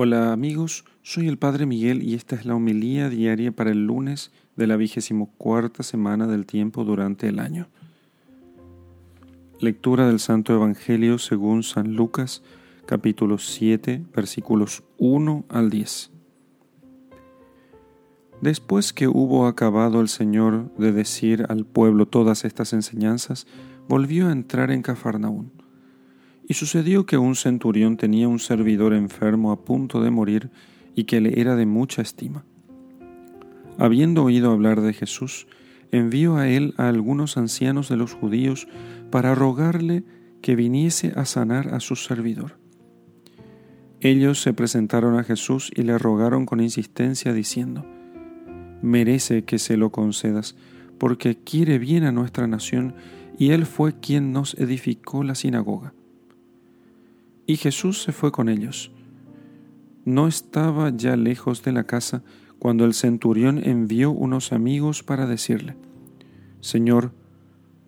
Hola amigos, soy el Padre Miguel y esta es la homilía diaria para el lunes de la vigésimo cuarta semana del tiempo durante el año. Lectura del Santo Evangelio según San Lucas, capítulo 7, versículos 1 al 10. Después que hubo acabado el Señor de decir al pueblo todas estas enseñanzas, volvió a entrar en Cafarnaún y sucedió que un centurión tenía un servidor enfermo a punto de morir y que le era de mucha estima. Habiendo oído hablar de Jesús, envió a él a algunos ancianos de los judíos para rogarle que viniese a sanar a su servidor. Ellos se presentaron a Jesús y le rogaron con insistencia diciendo, Merece que se lo concedas, porque quiere bien a nuestra nación, y él fue quien nos edificó la sinagoga. Y Jesús se fue con ellos. No estaba ya lejos de la casa cuando el centurión envió unos amigos para decirle, Señor,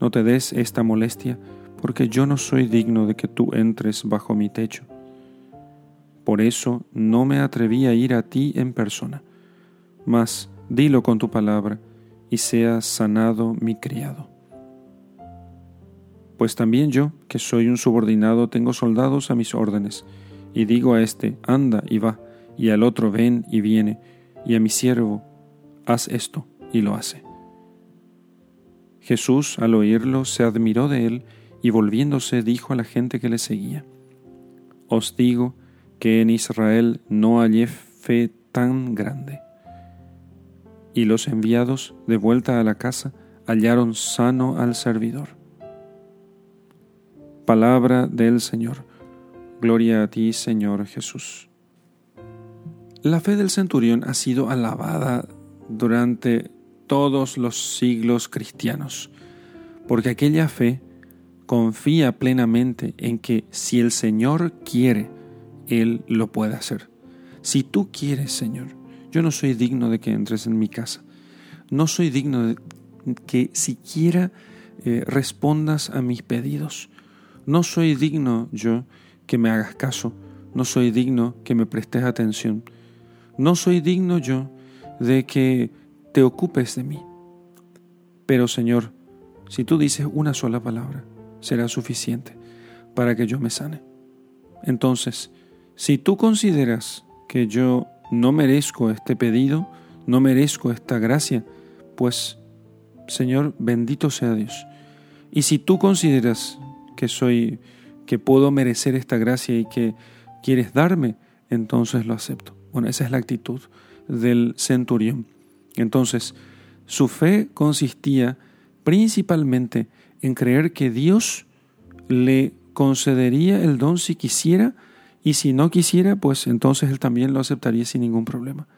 no te des esta molestia, porque yo no soy digno de que tú entres bajo mi techo. Por eso no me atreví a ir a ti en persona, mas dilo con tu palabra, y sea sanado mi criado. Pues también yo, que soy un subordinado, tengo soldados a mis órdenes, y digo a éste, anda y va, y al otro, ven y viene, y a mi siervo, haz esto, y lo hace. Jesús, al oírlo, se admiró de él, y volviéndose dijo a la gente que le seguía, Os digo que en Israel no hallé fe tan grande. Y los enviados, de vuelta a la casa, hallaron sano al servidor. Palabra del Señor. Gloria a ti, Señor Jesús. La fe del centurión ha sido alabada durante todos los siglos cristianos, porque aquella fe confía plenamente en que si el Señor quiere, Él lo puede hacer. Si tú quieres, Señor, yo no soy digno de que entres en mi casa, no soy digno de que siquiera eh, respondas a mis pedidos, no soy digno yo que me hagas caso, no soy digno que me prestes atención, no soy digno yo de que te ocupes de mí. Pero Señor, si tú dices una sola palabra, será suficiente para que yo me sane. Entonces, si tú consideras que yo no merezco este pedido, no merezco esta gracia, pues, Señor, bendito sea Dios. Y si tú consideras que soy, que puedo merecer esta gracia y que quieres darme, entonces lo acepto. Bueno, esa es la actitud del centurión. Entonces, su fe consistía principalmente en creer que Dios le concedería el don si quisiera y si no quisiera, pues entonces él también lo aceptaría sin ningún problema.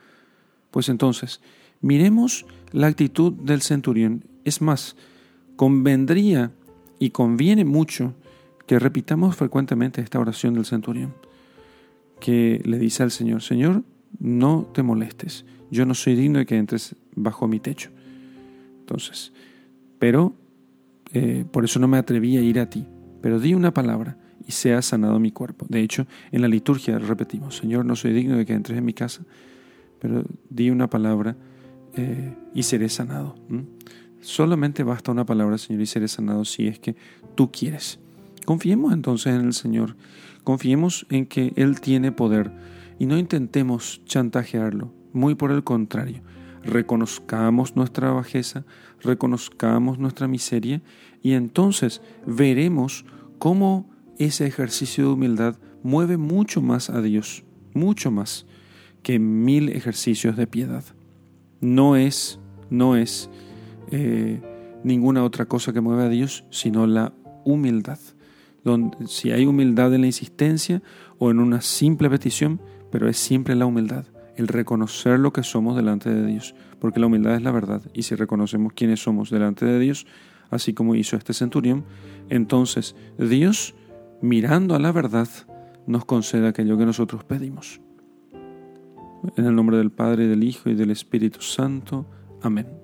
Pues entonces, miremos la actitud del centurión. Es más, convendría y conviene mucho que repitamos frecuentemente esta oración del centurión, que le dice al Señor, Señor, no te molestes, yo no soy digno de que entres bajo mi techo. Entonces, pero eh, por eso no me atreví a ir a ti, pero di una palabra y sea sanado mi cuerpo. De hecho, en la liturgia repetimos, Señor, no soy digno de que entres en mi casa, pero di una palabra eh, y seré sanado. Solamente basta una palabra, Señor, y seré sanado si es que tú quieres. Confiemos entonces en el Señor, confiemos en que Él tiene poder y no intentemos chantajearlo, muy por el contrario, reconozcamos nuestra bajeza, reconozcamos nuestra miseria y entonces veremos cómo ese ejercicio de humildad mueve mucho más a Dios, mucho más que mil ejercicios de piedad. No es, no es eh, ninguna otra cosa que mueve a Dios, sino la humildad. Donde, si hay humildad en la insistencia o en una simple petición, pero es siempre la humildad, el reconocer lo que somos delante de Dios, porque la humildad es la verdad, y si reconocemos quiénes somos delante de Dios, así como hizo este centurión, entonces Dios, mirando a la verdad, nos concede aquello que nosotros pedimos. En el nombre del Padre, del Hijo y del Espíritu Santo. Amén.